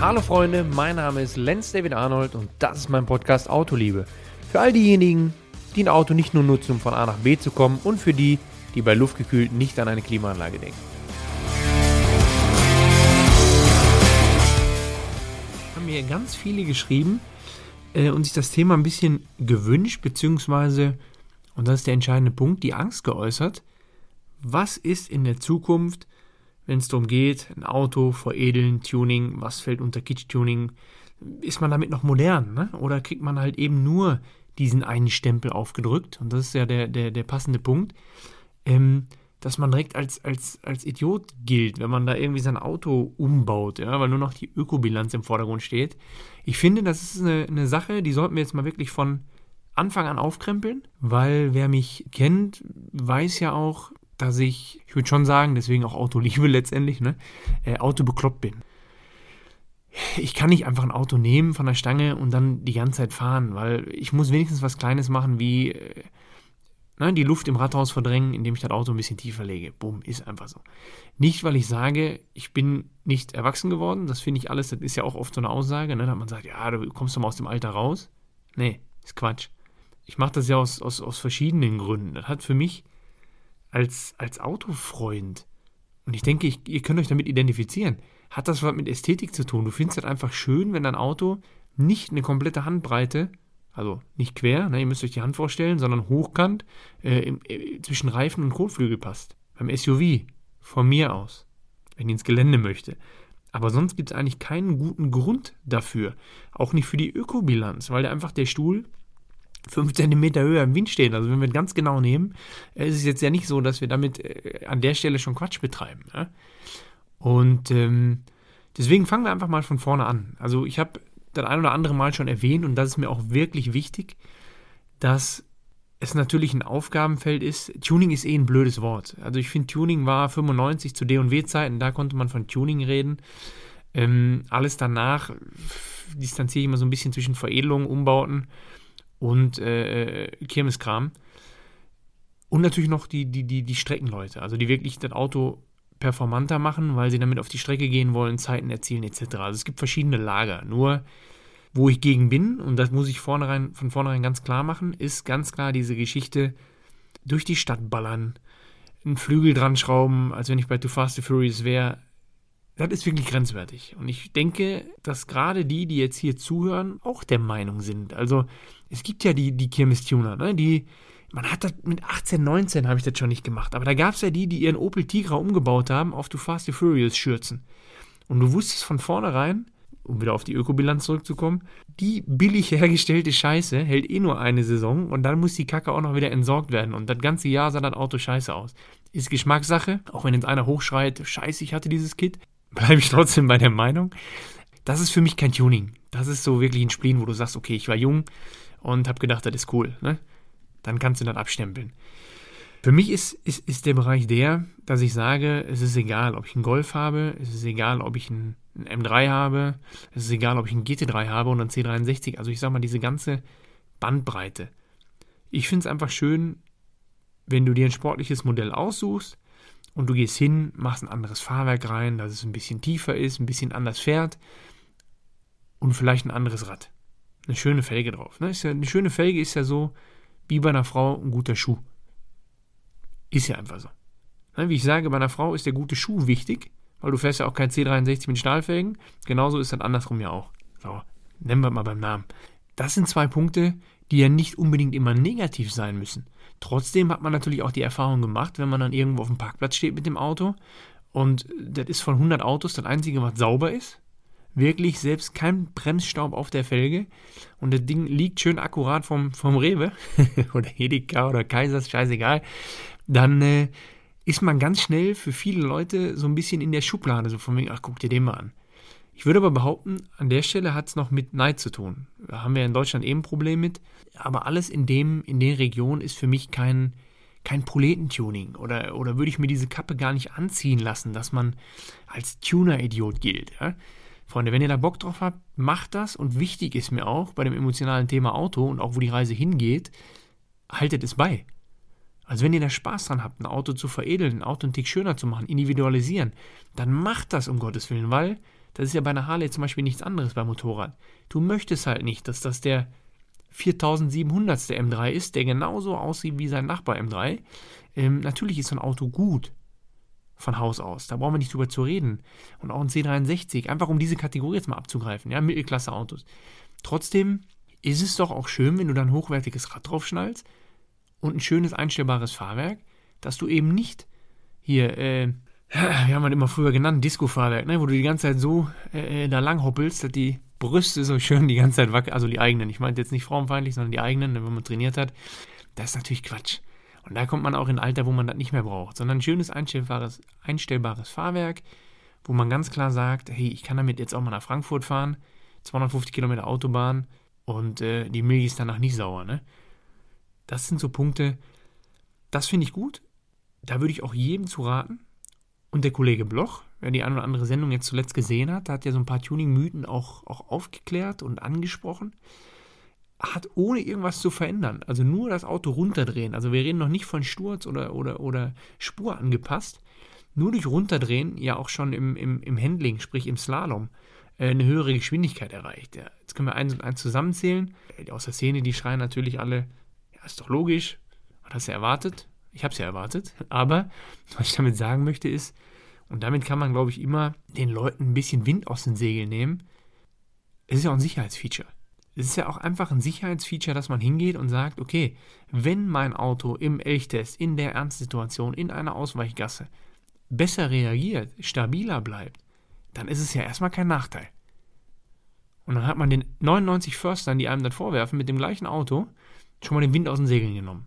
Hallo Freunde, mein Name ist Lenz David Arnold und das ist mein Podcast Autoliebe. Für all diejenigen, die ein Auto nicht nur nutzen, um von A nach B zu kommen und für die, die bei luftgekühlt nicht an eine Klimaanlage denken. Haben mir ganz viele geschrieben äh, und sich das Thema ein bisschen gewünscht, beziehungsweise, und das ist der entscheidende Punkt, die Angst geäußert. Was ist in der Zukunft, wenn es darum geht, ein Auto veredeln, Tuning, was fällt unter Kitsch-Tuning? Ist man damit noch modern? Ne? Oder kriegt man halt eben nur diesen einen Stempel aufgedrückt? Und das ist ja der, der, der passende Punkt. Ähm, dass man direkt als, als, als Idiot gilt, wenn man da irgendwie sein Auto umbaut, ja, weil nur noch die Ökobilanz im Vordergrund steht. Ich finde, das ist eine, eine Sache, die sollten wir jetzt mal wirklich von Anfang an aufkrempeln, weil wer mich kennt, weiß ja auch, dass ich, ich würde schon sagen, deswegen auch Autoliebe letztendlich, ne, äh, Auto bekloppt bin. Ich kann nicht einfach ein Auto nehmen von der Stange und dann die ganze Zeit fahren, weil ich muss wenigstens was Kleines machen wie äh, ne, die Luft im Rathaus verdrängen, indem ich das Auto ein bisschen tiefer lege. Bumm, ist einfach so. Nicht, weil ich sage, ich bin nicht erwachsen geworden, das finde ich alles, das ist ja auch oft so eine Aussage, ne, dass man sagt, ja, du kommst doch mal aus dem Alter raus. Nee, ist Quatsch. Ich mache das ja aus, aus, aus verschiedenen Gründen. Das hat für mich als, als Autofreund, und ich denke, ich, ihr könnt euch damit identifizieren, hat das was mit Ästhetik zu tun. Du findest es einfach schön, wenn dein Auto nicht eine komplette Handbreite, also nicht quer, ne, ihr müsst euch die Hand vorstellen, sondern hochkant äh, im, äh, zwischen Reifen und Kotflügel passt. Beim SUV, von mir aus, wenn ihr ins Gelände möchte. Aber sonst gibt es eigentlich keinen guten Grund dafür. Auch nicht für die Ökobilanz, weil einfach der Stuhl 5 cm höher im Wind stehen. Also wenn wir ganz genau nehmen, ist es jetzt ja nicht so, dass wir damit äh, an der Stelle schon Quatsch betreiben. Ja? Und ähm, deswegen fangen wir einfach mal von vorne an. Also ich habe das ein oder andere Mal schon erwähnt und das ist mir auch wirklich wichtig, dass es natürlich ein Aufgabenfeld ist. Tuning ist eh ein blödes Wort. Also ich finde, Tuning war 95 zu D&W-Zeiten, da konnte man von Tuning reden. Ähm, alles danach distanziere ich immer so ein bisschen zwischen Veredelung, Umbauten und äh, Kirmeskram. Und natürlich noch die, die, die, die Streckenleute, also die wirklich das Auto performanter machen, weil sie damit auf die Strecke gehen wollen, Zeiten erzielen etc. Also es gibt verschiedene Lager. Nur wo ich gegen bin, und das muss ich vornherein, von vornherein ganz klar machen, ist ganz klar diese Geschichte durch die Stadt ballern, einen Flügel dran schrauben, als wenn ich bei Too Fast to Furious wäre. Das ist wirklich grenzwertig. Und ich denke, dass gerade die, die jetzt hier zuhören, auch der Meinung sind. Also es gibt ja die, die Kirmes-Tuner, ne? die, man hat das mit 18, 19 habe ich das schon nicht gemacht, aber da gab es ja die, die ihren Opel Tigra umgebaut haben auf Too Fast to Furious Schürzen. Und du wusstest von vornherein, um wieder auf die Ökobilanz zurückzukommen, die billig hergestellte Scheiße hält eh nur eine Saison und dann muss die Kacke auch noch wieder entsorgt werden. Und das ganze Jahr sah das Auto scheiße aus. Ist Geschmackssache, auch wenn jetzt einer hochschreit, scheiße, ich hatte dieses Kit, bleibe ich trotzdem bei der Meinung. Das ist für mich kein Tuning. Das ist so wirklich ein Spleen, wo du sagst, okay, ich war jung und habe gedacht, das ist cool. Ne? Dann kannst du das abstempeln. Für mich ist, ist, ist der Bereich der, dass ich sage, es ist egal, ob ich einen Golf habe, es ist egal, ob ich einen, einen M3 habe, es ist egal, ob ich einen GT3 habe oder einen C63. Also ich sage mal, diese ganze Bandbreite. Ich finde es einfach schön, wenn du dir ein sportliches Modell aussuchst und du gehst hin, machst ein anderes Fahrwerk rein, dass es ein bisschen tiefer ist, ein bisschen anders fährt und vielleicht ein anderes Rad. Eine schöne Felge drauf. Ne? Ja, eine schöne Felge ist ja so wie bei einer Frau ein guter Schuh. Ist ja einfach so. Ne? Wie ich sage, bei einer Frau ist der gute Schuh wichtig, weil du fährst ja auch kein C63 mit Stahlfelgen. Genauso ist das andersrum ja auch. So, nennen wir mal beim Namen. Das sind zwei Punkte, die ja nicht unbedingt immer negativ sein müssen. Trotzdem hat man natürlich auch die Erfahrung gemacht, wenn man dann irgendwo auf dem Parkplatz steht mit dem Auto und das ist von 100 Autos das einzige, was sauber ist. Wirklich selbst kein Bremsstaub auf der Felge und das Ding liegt schön akkurat vom, vom Rewe oder Edeka oder Kaisers, scheißegal. Dann äh, ist man ganz schnell für viele Leute so ein bisschen in der Schublade, so von wegen, ach, guck dir den mal an. Ich würde aber behaupten, an der Stelle hat es noch mit Neid zu tun. Da haben wir in Deutschland eben ein Problem mit. Aber alles in dem, in der Region ist für mich kein, kein Proletentuning. Oder, oder würde ich mir diese Kappe gar nicht anziehen lassen, dass man als Tuner-Idiot gilt. Ja? Freunde, wenn ihr da Bock drauf habt, macht das. Und wichtig ist mir auch bei dem emotionalen Thema Auto und auch wo die Reise hingeht, haltet es bei. Also wenn ihr da Spaß dran habt, ein Auto zu veredeln, ein Auto einen Tick schöner zu machen, individualisieren, dann macht das um Gottes Willen, weil Das ist ja bei einer Harley zum Beispiel nichts anderes beim Motorrad. Du möchtest halt nicht, dass das der 4700. M3 ist, der genauso aussieht wie sein Nachbar M3. Ähm, natürlich ist so ein Auto gut von Haus aus. Da brauchen wir nicht drüber zu reden. Und auch ein C63, einfach um diese Kategorie jetzt mal abzugreifen, ja, Mittelklasse-Autos. Trotzdem ist es doch auch schön, wenn du dann hochwertiges Rad draufschnallst und ein schönes einstellbares Fahrwerk, dass du eben nicht hier, äh, wie haben wir immer früher genannt, Disco-Fahrwerk, ne, wo du die ganze Zeit so äh, äh, da lang hoppelst, dass die Brüste so schön die ganze Zeit wackeln, also die eigenen, ich meine jetzt nicht frauenfeindlich, sondern die eigenen, wenn man trainiert hat. Das ist natürlich Quatsch. Und da kommt man auch in ein Alter, wo man das nicht mehr braucht, sondern ein schönes einstellbares, einstellbares Fahrwerk, wo man ganz klar sagt, hey, ich kann damit jetzt auch mal nach Frankfurt fahren, 250 Kilometer Autobahn und äh, die Milch ist danach nicht sauer. Ne? Das sind so Punkte, das finde ich gut. Da würde ich auch jedem zu raten. Und der Kollege Bloch, wer die eine oder andere Sendung jetzt zuletzt gesehen hat, hat ja so ein paar Tuning-Mythen auch, auch aufgeklärt und angesprochen. Hat ohne irgendwas zu verändern, also nur das Auto runterdrehen. Also wir reden noch nicht von Sturz oder, oder, oder Spur angepasst. Nur durch Runterdrehen ja auch schon im, im, im Handling, sprich im Slalom, äh, eine höhere Geschwindigkeit erreicht. Ja, jetzt können wir eins und eins zusammenzählen. Aus der Szene, die schreien natürlich alle, ja, ist doch logisch, hat das ja erwartet. Ich habe es ja erwartet. Aber was ich damit sagen möchte ist, und damit kann man, glaube ich, immer den Leuten ein bisschen Wind aus den Segeln nehmen. Es ist ja auch ein Sicherheitsfeature. Es ist ja auch einfach ein Sicherheitsfeature, dass man hingeht und sagt, okay, wenn mein Auto im Elchtest, in der Ernstsituation, in einer Ausweichgasse besser reagiert, stabiler bleibt, dann ist es ja erstmal kein Nachteil. Und dann hat man den 99 Förstern, die einem das vorwerfen, mit dem gleichen Auto schon mal den Wind aus den Segeln genommen.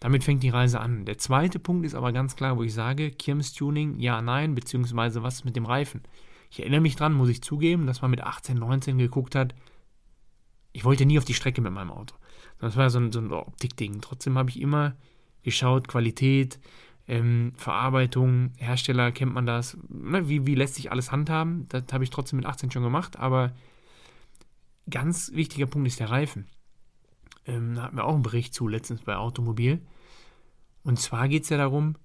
Damit fängt die Reise an. Der zweite Punkt ist aber ganz klar, wo ich sage, Kirmes-Tuning, ja, nein, beziehungsweise was mit dem Reifen? Ich erinnere mich dran, muss ich zugeben, dass man mit 18, 19 geguckt hat, ich wollte nie auf die Strecke mit meinem Auto. Das war so ein, so ein Optikding. Trotzdem habe ich immer geschaut, Qualität, ähm, Verarbeitung, Hersteller, kennt man das, ne, wie, wie lässt sich alles handhaben? Das habe ich trotzdem mit 18 schon gemacht, aber ganz wichtiger Punkt ist der Reifen. Ähm, da hatten wir auch einen Bericht zu letztens bei Automobil. Und zwar geht es ja darum,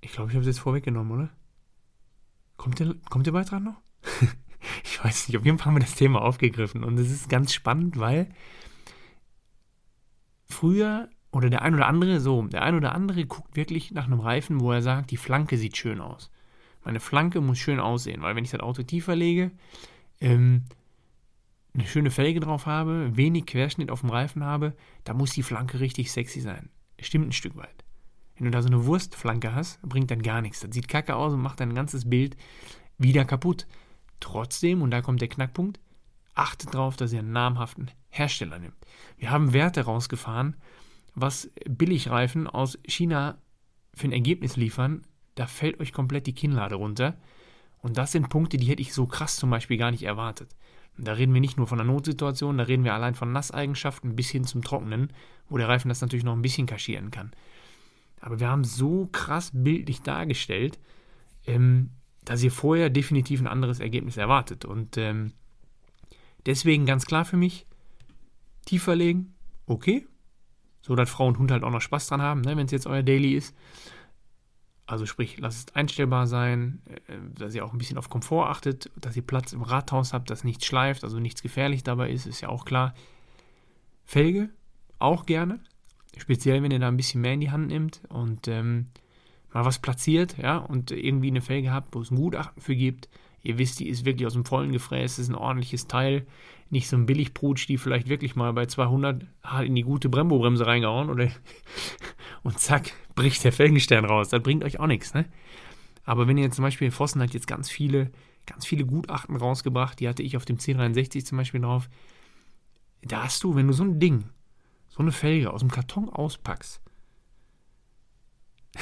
ich glaube, ich habe es jetzt vorweggenommen, oder? Kommt der, kommt der Beitrag noch? ich weiß nicht, auf jeden Fall haben wir das Thema aufgegriffen. Und es ist ganz spannend, weil früher, oder der ein oder andere, so, der ein oder andere guckt wirklich nach einem Reifen, wo er sagt, die Flanke sieht schön aus. Meine Flanke muss schön aussehen, weil wenn ich das Auto tiefer lege, ähm, eine schöne Felge drauf habe, wenig Querschnitt auf dem Reifen habe, da muss die Flanke richtig sexy sein. Stimmt ein Stück weit. Wenn du da so eine Wurstflanke hast, bringt dann gar nichts. Das sieht kacke aus und macht dein ganzes Bild wieder kaputt. Trotzdem, und da kommt der Knackpunkt, achtet darauf, dass ihr einen namhaften Hersteller nimmt. Wir haben Werte rausgefahren, was Billigreifen aus China für ein Ergebnis liefern. Da fällt euch komplett die Kinnlade runter. Und das sind Punkte, die hätte ich so krass zum Beispiel gar nicht erwartet. Da reden wir nicht nur von einer Notsituation, da reden wir allein von Nasseigenschaften bis hin zum Trocknen, wo der Reifen das natürlich noch ein bisschen kaschieren kann. Aber wir haben so krass bildlich dargestellt, ähm, dass ihr vorher definitiv ein anderes Ergebnis erwartet. Und ähm, deswegen ganz klar für mich, tiefer legen, okay. So dass Frau und Hund halt auch noch Spaß dran haben, ne, wenn es jetzt euer Daily ist. Also sprich, lasst es einstellbar sein, äh, dass ihr auch ein bisschen auf Komfort achtet, dass ihr Platz im Rathaus habt, dass nichts schleift, also nichts gefährlich dabei ist, ist ja auch klar. Felge auch gerne, speziell wenn ihr da ein bisschen mehr in die Hand nimmt und ähm, mal was platziert, ja, und irgendwie eine Felge habt, wo es ein Gutachten für gibt. Ihr wisst, die ist wirklich aus dem vollen Gefräß, ist ein ordentliches Teil, nicht so ein Billigprutsch, die vielleicht wirklich mal bei 200 hart in die gute Brembo-Bremse reingehauen oder und zack, bricht der Felgenstern raus. Das bringt euch auch nichts, ne? Aber wenn ihr zum Beispiel, Vossen hat jetzt ganz viele, ganz viele Gutachten rausgebracht, die hatte ich auf dem C63 zum Beispiel drauf. Da hast du, wenn du so ein Ding, so eine Felge aus dem Karton auspackst,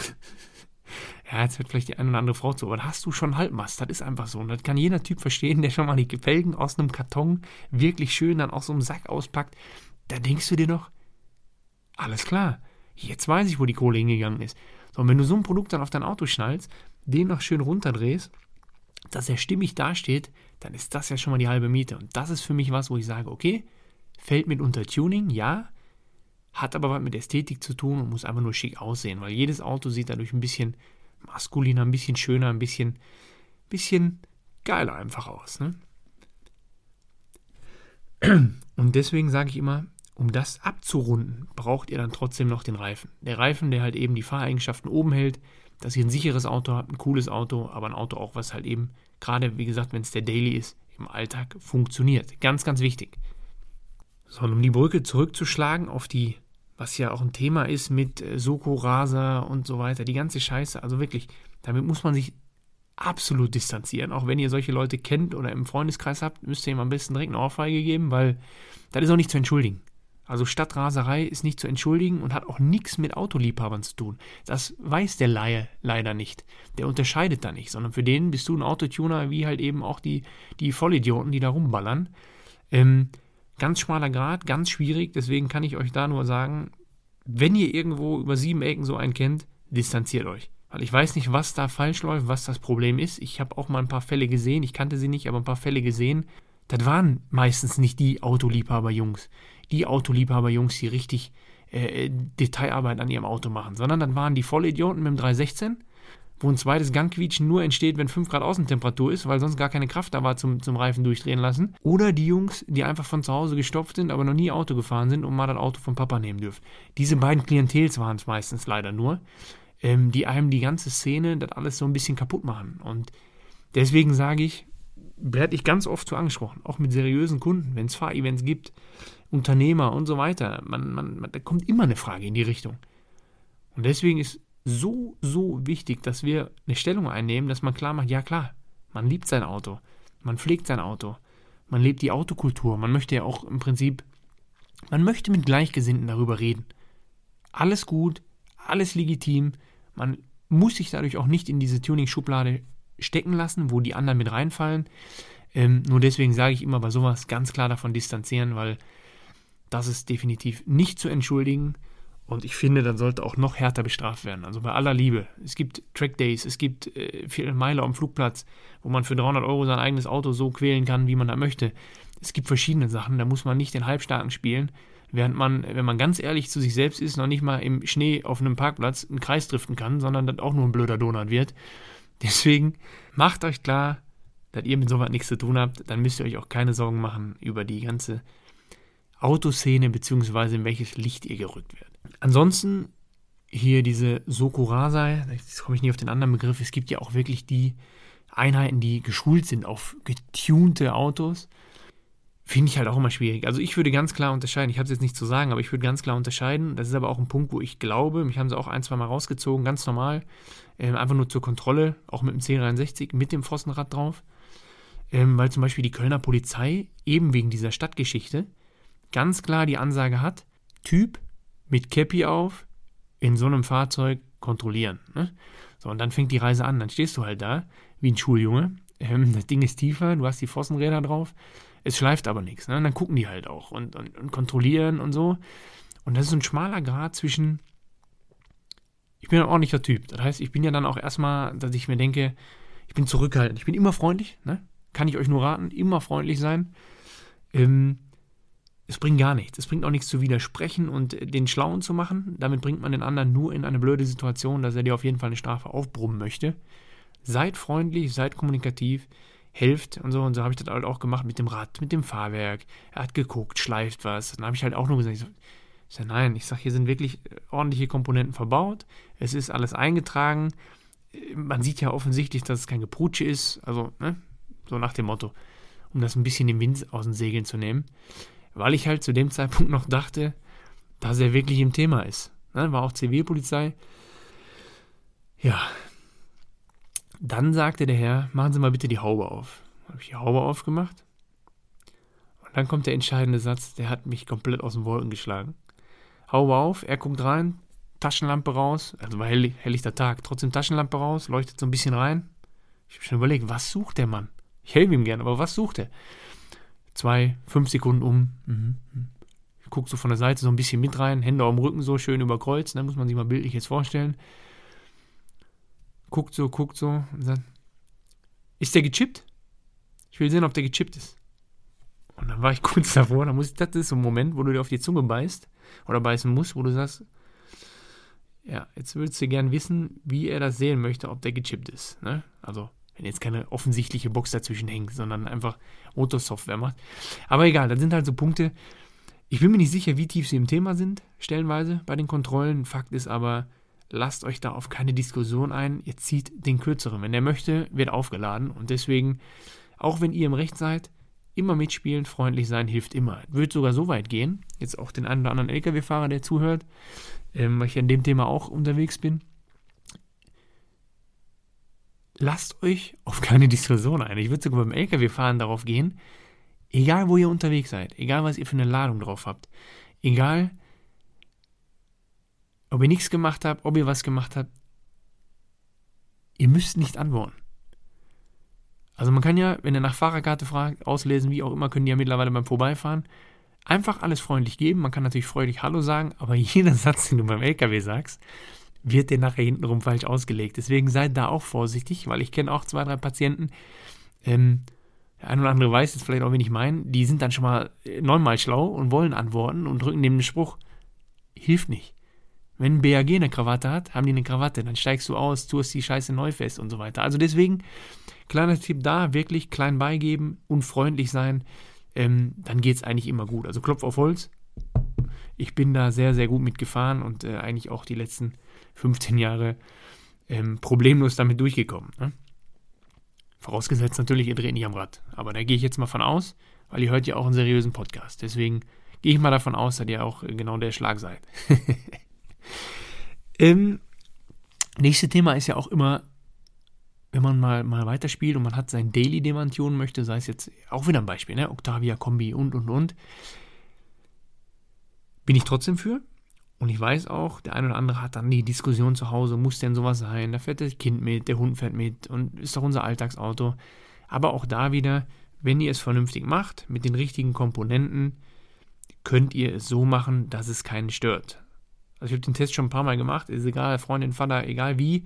ja, jetzt wird vielleicht die eine oder andere Frau zu, aber da hast du schon Halbmast. Das ist einfach so. Und das kann jeder Typ verstehen, der schon mal die Felgen aus einem Karton wirklich schön dann aus so einem Sack auspackt. Da denkst du dir noch, alles klar, jetzt weiß ich, wo die Kohle hingegangen ist. So, und wenn du so ein Produkt dann auf dein Auto schnallst, den noch schön runterdrehst, dass er stimmig dasteht, dann ist das ja schon mal die halbe Miete. Und das ist für mich was, wo ich sage, okay, fällt mit unter Tuning, ja, hat aber was mit Ästhetik zu tun und muss einfach nur schick aussehen, weil jedes Auto sieht dadurch ein bisschen maskuliner, ein bisschen schöner, ein bisschen bisschen geiler einfach aus. Ne? Und deswegen sage ich immer, um das abzurunden, braucht ihr dann trotzdem noch den Reifen. Der Reifen, der halt eben die Fahreigenschaften oben hält, dass ihr ein sicheres Auto habt, ein cooles Auto, aber ein Auto auch, was halt eben, gerade wie gesagt, wenn es der Daily ist, im Alltag funktioniert. Ganz, ganz wichtig. So, und um die Brücke zurückzuschlagen auf die, was ja auch ein Thema ist mit äh, Soko Rasa und so weiter, die ganze Scheiße, also wirklich, damit muss man sich absolut distanzieren. Auch wenn ihr solche Leute kennt oder im Freundeskreis habt, müsst ihr ihm am besten direkt eine Ohrfeige geben, weil das ist auch nicht zu entschuldigen. Also Stadtraserei ist nicht zu entschuldigen und hat auch nichts mit Autoliebhabern zu tun. Das weiß der Laie leider nicht. Der unterscheidet da nicht, sondern für den bist du ein Autotuner, wie halt eben auch die, die Vollidioten, die da rumballern. Ähm, ganz schmaler Grad, ganz schwierig, deswegen kann ich euch da nur sagen, wenn ihr irgendwo über sieben Ecken so einen kennt, distanziert euch. Weil ich weiß nicht, was da falsch läuft, was das Problem ist. Ich habe auch mal ein paar Fälle gesehen, ich kannte sie nicht, aber ein paar Fälle gesehen. Das waren meistens nicht die Autoliebhaber-Jungs die Autoliebhaber-Jungs, die richtig äh, Detailarbeit an ihrem Auto machen, sondern dann waren die Vollidioten mit dem 316, wo ein zweites Gangquietschen nur entsteht, wenn 5 Grad Außentemperatur ist, weil sonst gar keine Kraft da war zum, zum Reifen durchdrehen lassen. Oder die Jungs, die einfach von zu Hause gestopft sind, aber noch nie Auto gefahren sind und mal das Auto vom Papa nehmen dürfen. Diese beiden Klientels waren es meistens leider nur, ähm, die einem die ganze Szene, das alles so ein bisschen kaputt machen. Und deswegen sage ich, werde ich ganz oft so angesprochen, auch mit seriösen Kunden, wenn es Fahrevents gibt, Unternehmer und so weiter. Man, man, man, da kommt immer eine Frage in die Richtung. Und deswegen ist so, so wichtig, dass wir eine Stellung einnehmen, dass man klar macht, ja klar, man liebt sein Auto, man pflegt sein Auto, man lebt die Autokultur, man möchte ja auch im Prinzip, man möchte mit Gleichgesinnten darüber reden. Alles gut, alles legitim, man muss sich dadurch auch nicht in diese Tuning-Schublade stecken lassen, wo die anderen mit reinfallen. Ähm, nur deswegen sage ich immer bei sowas ganz klar davon distanzieren, weil das ist definitiv nicht zu entschuldigen. Und ich finde, dann sollte auch noch härter bestraft werden. Also bei aller Liebe. Es gibt Track Days, es gibt äh, viele Meiler am Flugplatz, wo man für 300 Euro sein eigenes Auto so quälen kann, wie man da möchte. Es gibt verschiedene Sachen, da muss man nicht den Halbstarken spielen, während man, wenn man ganz ehrlich zu sich selbst ist, noch nicht mal im Schnee auf einem Parkplatz einen Kreis driften kann, sondern dann auch nur ein blöder Donut wird. Deswegen macht euch klar, dass ihr mit sowas nichts zu tun habt, dann müsst ihr euch auch keine Sorgen machen über die ganze Autoszene beziehungsweise in welches Licht ihr gerückt werdet. Ansonsten hier diese Sokurasai, jetzt komme ich nicht auf den anderen Begriff, es gibt ja auch wirklich die Einheiten, die geschult sind auf getunte Autos. Finde ich halt auch immer schwierig. Also ich würde ganz klar unterscheiden, ich habe es jetzt nicht zu sagen, aber ich würde ganz klar unterscheiden. Das ist aber auch ein Punkt, wo ich glaube, mich haben sie auch ein, zwei Mal rausgezogen, ganz normal, ähm, einfach nur zur Kontrolle, auch mit dem C63, mit dem Pfostenrad drauf. Ähm, weil zum Beispiel die Kölner Polizei eben wegen dieser Stadtgeschichte ganz klar die Ansage hat, Typ mit Cappy auf, in so einem Fahrzeug kontrollieren. Ne? So, und dann fängt die Reise an. Dann stehst du halt da, wie ein Schuljunge. Ähm, das Ding ist tiefer, du hast die Pfossenräder drauf. Es schleift aber nichts. Ne? Und dann gucken die halt auch und, und, und kontrollieren und so. Und das ist so ein schmaler Grad zwischen. Ich bin ein ordentlicher Typ. Das heißt, ich bin ja dann auch erstmal, dass ich mir denke, ich bin zurückhaltend. Ich bin immer freundlich. Ne? Kann ich euch nur raten, immer freundlich sein. Ähm, es bringt gar nichts. Es bringt auch nichts zu widersprechen und den Schlauen zu machen. Damit bringt man den anderen nur in eine blöde Situation, dass er dir auf jeden Fall eine Strafe aufbrummen möchte. Seid freundlich, seid kommunikativ, helft und so. Und so habe ich das halt auch gemacht mit dem Rad, mit dem Fahrwerk. Er hat geguckt, schleift was. Dann habe ich halt auch nur gesagt, ich, so, ich sage, nein, ich sage, hier sind wirklich ordentliche Komponenten verbaut. Es ist alles eingetragen. Man sieht ja offensichtlich, dass es kein Geprutsche ist. Also, ne? so nach dem Motto, um das ein bisschen den Wind aus den Segeln zu nehmen weil ich halt zu dem Zeitpunkt noch dachte, dass er wirklich im Thema ist. Ne, war auch Zivilpolizei. Ja. Dann sagte der Herr, machen Sie mal bitte die Haube auf. Habe ich die Haube aufgemacht. Und dann kommt der entscheidende Satz, der hat mich komplett aus den Wolken geschlagen. Haube auf, er guckt rein, Taschenlampe raus, also war hell, helllichter Tag, trotzdem Taschenlampe raus, leuchtet so ein bisschen rein. Ich habe schon überlegt, was sucht der Mann? Ich helfe ihm gern, aber was sucht er? zwei, fünf Sekunden um. Mhm. Guckst so von der Seite so ein bisschen mit rein, Hände am Rücken so schön überkreuzt, da muss man sich mal bildlich jetzt vorstellen. Guckt so, guckt so und sagt, ist der gechippt? Ich will sehen, ob der gechippt ist. Und dann war ich kurz davor, da muss ich, das ist so ein Moment, wo du dir auf die Zunge beißt oder beißen musst, wo du sagst, ja, jetzt würdest du gern wissen, wie er das sehen möchte, ob der gechippt ist. Ne? Also Wenn jetzt keine offensichtliche Box dazwischen hängt, sondern einfach Motorsoftware macht. Aber egal, das sind halt so Punkte. Ich bin mir nicht sicher, wie tief sie im Thema sind, stellenweise bei den Kontrollen. Fakt ist aber, lasst euch da auf keine Diskussion ein. Ihr zieht den kürzeren. Wenn der möchte, wird aufgeladen. Und deswegen, auch wenn ihr im Recht seid, immer mitspielen, freundlich sein, hilft immer. Wird sogar so weit gehen, jetzt auch den einen oder anderen Lkw-Fahrer, der zuhört, ähm, weil ich an dem Thema auch unterwegs bin. Lasst euch auf keine Diskussion ein. Ich würde sogar beim Lkw-Fahren darauf gehen, egal wo ihr unterwegs seid, egal was ihr für eine Ladung drauf habt, egal ob ihr nichts gemacht habt, ob ihr was gemacht habt, ihr müsst nicht antworten. Also man kann ja, wenn er nach Fahrerkarte fragt, auslesen, wie auch immer, können die ja mittlerweile beim Vorbeifahren einfach alles freundlich geben. Man kann natürlich freudig Hallo sagen, aber jeder Satz, den du beim LKW sagst, wird dir nachher hintenrum falsch ausgelegt. Deswegen seid da auch vorsichtig, weil ich kenne auch zwei, drei Patienten, ähm, der eine oder andere weiß jetzt vielleicht auch, wen ich meine, die sind dann schon mal neunmal schlau und wollen antworten und drücken dem den Spruch, hilft nicht. Wenn BAG eine Krawatte hat, haben die eine Krawatte, dann steigst du aus, tust die Scheiße neu fest und so weiter. Also deswegen, kleiner Tipp da, wirklich klein beigeben und freundlich sein, ähm, dann geht es eigentlich immer gut. Also Klopf auf Holz. Ich bin da sehr, sehr gut mitgefahren und äh, eigentlich auch die letzten 15 Jahre ähm, problemlos damit durchgekommen. Ne? Vorausgesetzt natürlich, ihr dreht nicht am Rad. Aber da gehe ich jetzt mal von aus, weil ihr hört ja auch einen seriösen Podcast. Deswegen gehe ich mal davon aus, dass ihr auch genau der Schlag seid. ähm, nächste Thema ist ja auch immer, wenn man mal, mal weiterspielt und man hat sein Daily, den man tunen möchte, sei es jetzt auch wieder ein Beispiel, ne? Octavia, Kombi und und und, bin ich trotzdem für. Und ich weiß auch, der eine oder andere hat dann die Diskussion zu Hause, muss denn sowas sein? Da fährt das Kind mit, der Hund fährt mit und ist doch unser Alltagsauto. Aber auch da wieder, wenn ihr es vernünftig macht, mit den richtigen Komponenten, könnt ihr es so machen, dass es keinen stört. Also ich habe den Test schon ein paar Mal gemacht, ist egal, Freundin, Vater, egal wie.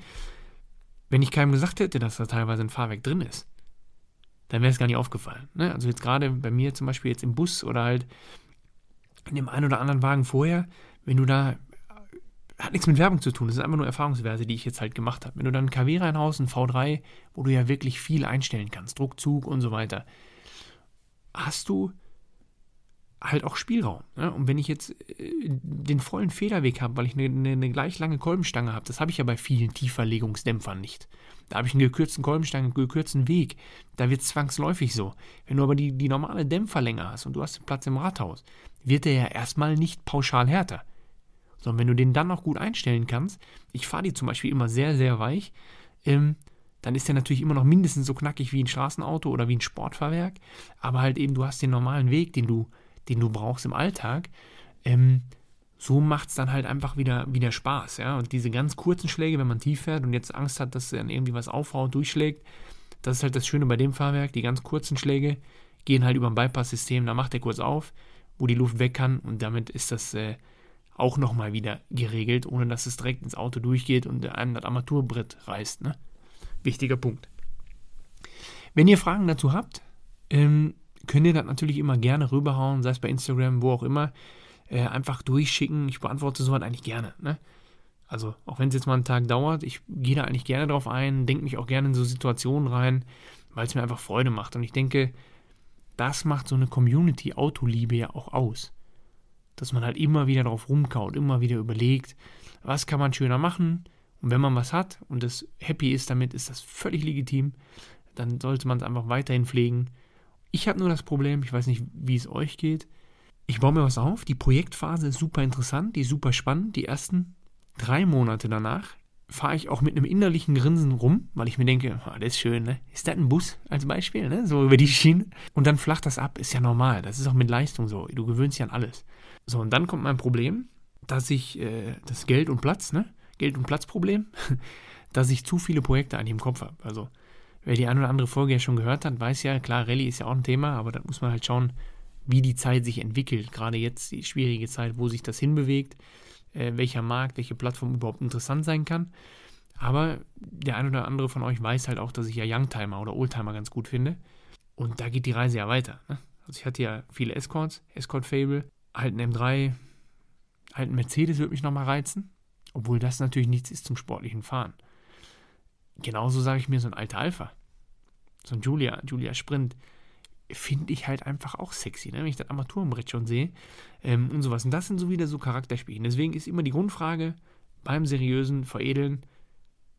Wenn ich keinem gesagt hätte, dass da teilweise ein Fahrwerk drin ist, dann wäre es gar nicht aufgefallen. Ne? Also jetzt gerade bei mir zum Beispiel jetzt im Bus oder halt in dem einen oder anderen Wagen vorher, wenn du da, hat nichts mit Werbung zu tun, das ist einfach nur Erfahrungswerte, die ich jetzt halt gemacht habe. Wenn du dann ein KW reinhaust, ein V3, wo du ja wirklich viel einstellen kannst, Druckzug und so weiter, hast du halt auch Spielraum. Ne? Und wenn ich jetzt äh, den vollen Federweg habe, weil ich eine, eine, eine, gleich lange Kolbenstange habe, das habe ich ja bei vielen Tieferlegungsdämpfern nicht. Da habe ich einen gekürzten Kolbenstange, einen gekürzten Weg. Da wird es zwangsläufig so. Wenn du aber die, die normale Dämpferlänge hast und du hast den Platz im Rathaus, wird der ja erstmal nicht pauschal härter. Sondern wenn du den dann noch gut einstellen kannst, ich fahre die zum Beispiel immer sehr, sehr weich, ähm, dann ist der natürlich immer noch mindestens so knackig wie ein Straßenauto oder wie ein Sportfahrwerk. Aber halt eben, du hast den normalen Weg, den du den du brauchst im Alltag, ähm, so macht es dann halt einfach wieder, wieder Spaß. Ja? Und diese ganz kurzen Schläge, wenn man tief fährt und jetzt Angst hat, dass dann irgendwie was aufhaut, durchschlägt, das ist halt das Schöne bei dem Fahrwerk. Die ganz kurzen Schläge gehen halt über ein Bypass-System, da macht er kurz auf, wo die Luft weg kann und damit ist das äh, auch nochmal wieder geregelt, ohne dass es direkt ins Auto durchgeht und einem das Armaturbrett reißt. Ne? Wichtiger Punkt. Wenn ihr Fragen dazu habt, ähm, könnt ihr das natürlich immer gerne rüberhauen, sei es bei Instagram, wo auch immer. Äh, einfach durchschicken. Ich beantworte sowas eigentlich gerne. Ne? Also, auch wenn es jetzt mal einen Tag dauert, ich gehe da eigentlich gerne drauf ein, denke mich auch gerne in so Situationen rein, weil es mir einfach Freude macht. Und ich denke, das macht so eine Community-Autoliebe ja auch aus. Dass man halt immer wieder drauf rumkaut, immer wieder überlegt, was kann man schöner machen. Und wenn man was hat und das happy ist damit, ist das völlig legitim. Dann sollte man es einfach weiterhin pflegen ich habe nur das Problem, ich weiß nicht, wie es euch geht. Ich baue mir was auf. Die Projektphase ist super interessant, die ist super spannend. Die ersten drei Monate danach fahre ich auch mit einem innerlichen Grinsen rum, weil ich mir denke, oh, das ist schön, ne? Ist das ein Bus als Beispiel, ne? So über die Schiene. Und dann flacht das ab, ist ja normal. Das ist auch mit Leistung so. Du gewöhnst dich an alles. So, und dann kommt mein Problem, dass ich äh, das Geld und Platz, ne? Geld- und Platzproblem, dass ich zu viele Projekte eigentlich im Kopf habe. Also Wer die eine oder andere Folge ja schon gehört hat, weiß ja, klar, Rallye ist ja auch ein Thema, aber da muss man halt schauen, wie die Zeit sich entwickelt. Gerade jetzt die schwierige Zeit, wo sich das hinbewegt, äh, welcher Markt, welche Plattform überhaupt interessant sein kann. Aber der eine oder andere von euch weiß halt auch, dass ich ja Youngtimer oder Oldtimer ganz gut finde. Und da geht die Reise ja weiter. Ne? Also ich hatte ja viele Escorts, Escort Fable, ein M3, halt ein Mercedes würde mich nochmal reizen. Obwohl das natürlich nichts ist zum sportlichen Fahren. Genauso sage ich mir so ein alter Alpha. so ein Julia, Julia Sprint, finde ich halt einfach auch sexy, ne? wenn ich das Armaturenbrett schon sehe ähm, und sowas. Und das sind so wieder so Charakterspiele. Deswegen ist immer die Grundfrage beim seriösen Veredeln,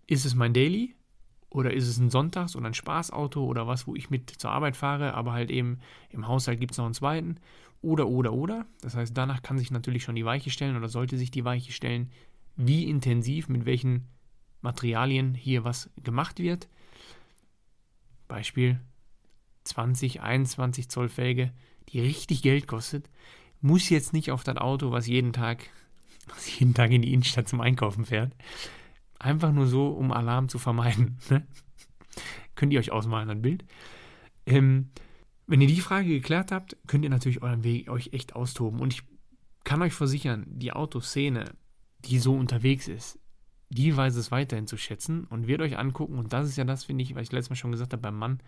ist es mein Daily oder ist es ein Sonntags- oder ein Spaßauto oder was, wo ich mit zur Arbeit fahre, aber halt eben im Haushalt gibt es noch einen zweiten oder, oder, oder. Das heißt, danach kann sich natürlich schon die Weiche stellen oder sollte sich die Weiche stellen, wie intensiv, mit welchen Materialien hier was gemacht wird. Beispiel 20, 21 Zoll Felge, die richtig Geld kostet, muss jetzt nicht auf das Auto, was jeden Tag, was jeden Tag in die Innenstadt zum Einkaufen fährt. Einfach nur so, um Alarm zu vermeiden. Ne? Könnt ihr euch ausmalen, ein Bild. Ähm, wenn ihr die Frage geklärt habt, könnt ihr natürlich euren Weg euch echt austoben. Und ich kann euch versichern, die Autoszene, die so unterwegs ist, die weiß es weiterhin zu schätzen und wird euch angucken. Und das ist ja das, finde ich, was ich letztes Mal schon gesagt habe beim Mann,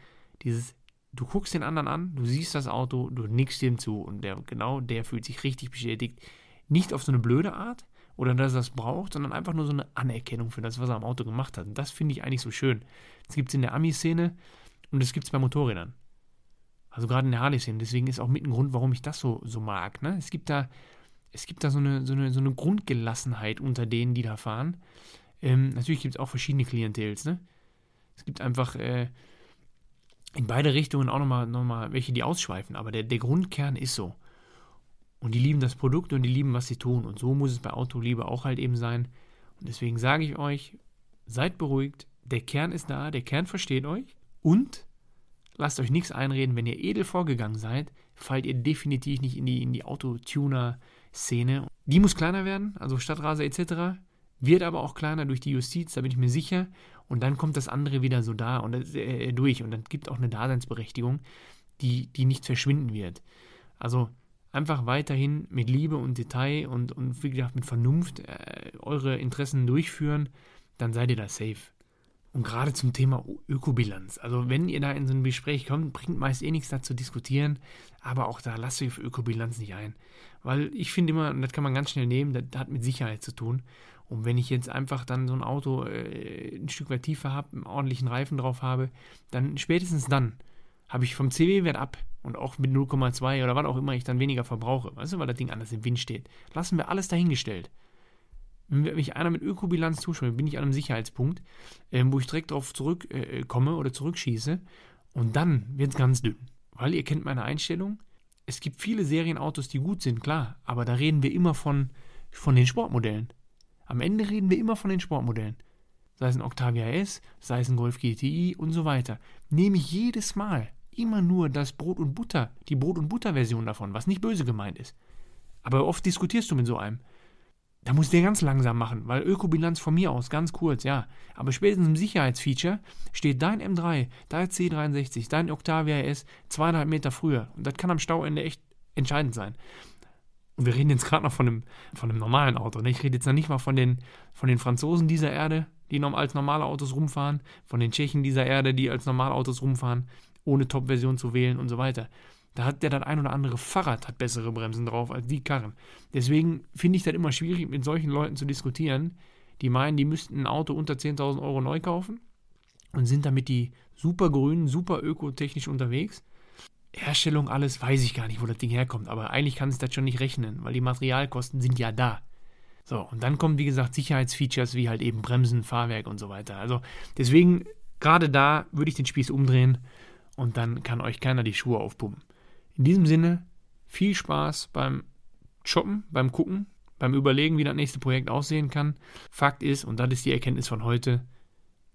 dieses du guckst den anderen an, du siehst das Auto, du nickst ihm zu und der, genau der fühlt sich richtig bestätigt. Nicht auf so eine blöde Art oder dass er das braucht, sondern einfach nur so eine Anerkennung für das, was er am Auto gemacht hat. Und das finde ich eigentlich so schön. Das gibt es in der Ami-Szene und das gibt es bei Motorrädern. Also gerade in der Harley-Szene. Deswegen ist auch mit ein Grund, warum ich das so, so mag. Ne? Es gibt da, es gibt da so eine, so, eine, so eine Grundgelassenheit unter denen, die da fahren. Ähm, natürlich gibt es auch verschiedene Klientels. Ne? Es gibt einfach äh, in beide Richtungen auch nochmal noch mal welche, die ausschweifen, aber der, der Grundkern ist so. Und die lieben das Produkt und die lieben, was sie tun. Und so muss es bei Autoliebe auch halt eben sein. Und deswegen sage ich euch, seid beruhigt, der Kern ist da, der Kern versteht euch und lasst euch nichts einreden, wenn ihr edel vorgegangen seid, fallt ihr definitiv nicht in die, in die Autotuner-Szene. Die muss kleiner werden, also Stadtraser etc wird aber auch kleiner durch die Justiz, da bin ich mir sicher. Und dann kommt das andere wieder so da und äh, durch. Und dann gibt auch eine Daseinsberechtigung, die, die nicht verschwinden wird. Also einfach weiterhin mit Liebe und Detail und, und wie gesagt mit Vernunft äh, eure Interessen durchführen, dann seid ihr da safe. Und gerade zum Thema Ökobilanz. Also wenn ihr da in so ein Gespräch kommt, bringt meist eh nichts da zu diskutieren, aber auch da lasst euch für Ökobilanz nicht ein. Weil ich finde immer, und das kann man ganz schnell nehmen, das, hat mit Sicherheit zu tun. Und wenn ich jetzt einfach dann so ein Auto äh, ein Stück weit tiefer habe, einen ordentlichen Reifen drauf habe, dann spätestens dann habe ich vom CW-Wert ab und auch mit 0,2 oder was auch immer ich dann weniger verbrauche. Weißt du, weil das Ding anders im Wind steht. Lassen wir alles dahingestellt. Wenn mich einer mit Ökobilanz zuschaut, bin ich an einem Sicherheitspunkt, äh, wo ich direkt darauf zurückkomme äh, oder zurückschieße. Und dann wird es ganz dünn. Weil ihr kennt meine Einstellung. Es gibt viele Serienautos, die gut sind, klar. Aber da reden wir immer von, von den Sportmodellen. Am Ende reden wir immer von den Sportmodellen. Sei es ein Octavia S, sei es ein Golf GTI und so weiter. Nehme ich jedes Mal immer nur das Brot und Butter, die Brot und Butter Version davon, was nicht böse gemeint ist. Aber oft diskutierst du mit so einem. Da musst du dir ganz langsam machen, weil Ökobilanz von mir aus, ganz kurz, ja. Aber spätestens im Sicherheitsfeature steht dein M3, dein C63, dein Octavia S zweieinhalb Meter früher. Und das kann am Stauende echt entscheidend sein. Und wir reden jetzt gerade noch von einem, von einem normalen Auto. Ne? Ich rede jetzt noch nicht mal von den, von den Franzosen dieser Erde, die als normale Autos rumfahren, von den Tschechen dieser Erde, die als normale Autos rumfahren, ohne Top-Version zu wählen und so weiter. Da hat der das ein oder andere Fahrrad hat bessere Bremsen drauf als die Karren. Deswegen finde ich das immer schwierig, mit solchen Leuten zu diskutieren, die meinen, die müssten ein Auto unter 10.000 Euro neu kaufen und sind damit die super grünen, super ökotechnisch unterwegs Herstellung, alles, weiß ich gar nicht, wo das Ding herkommt. Aber eigentlich kann es das schon nicht rechnen, weil die Materialkosten sind ja da. So, und dann kommen, wie gesagt, Sicherheitsfeatures wie halt eben Bremsen, Fahrwerk und so weiter. Also deswegen, gerade da würde ich den Spieß umdrehen und dann kann euch keiner die Schuhe aufpumpen. In diesem Sinne, viel Spaß beim Shoppen, beim Gucken, beim Überlegen, wie das nächste Projekt aussehen kann. Fakt ist, und das ist die Erkenntnis von heute,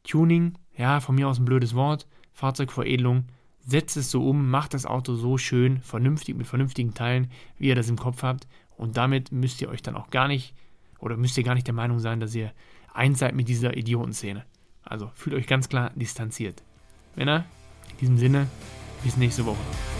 Tuning, ja, von mir aus ein blödes Wort, Fahrzeugveredelung, setzt es so um, macht das Auto so schön, vernünftig, mit vernünftigen Teilen, wie ihr das im Kopf habt. Und damit müsst ihr euch dann auch gar nicht, oder müsst ihr gar nicht der Meinung sein, dass ihr eins seid mit dieser Idiotenszene. Also fühlt euch ganz klar distanziert. Männer, in diesem Sinne, bis nächste Woche.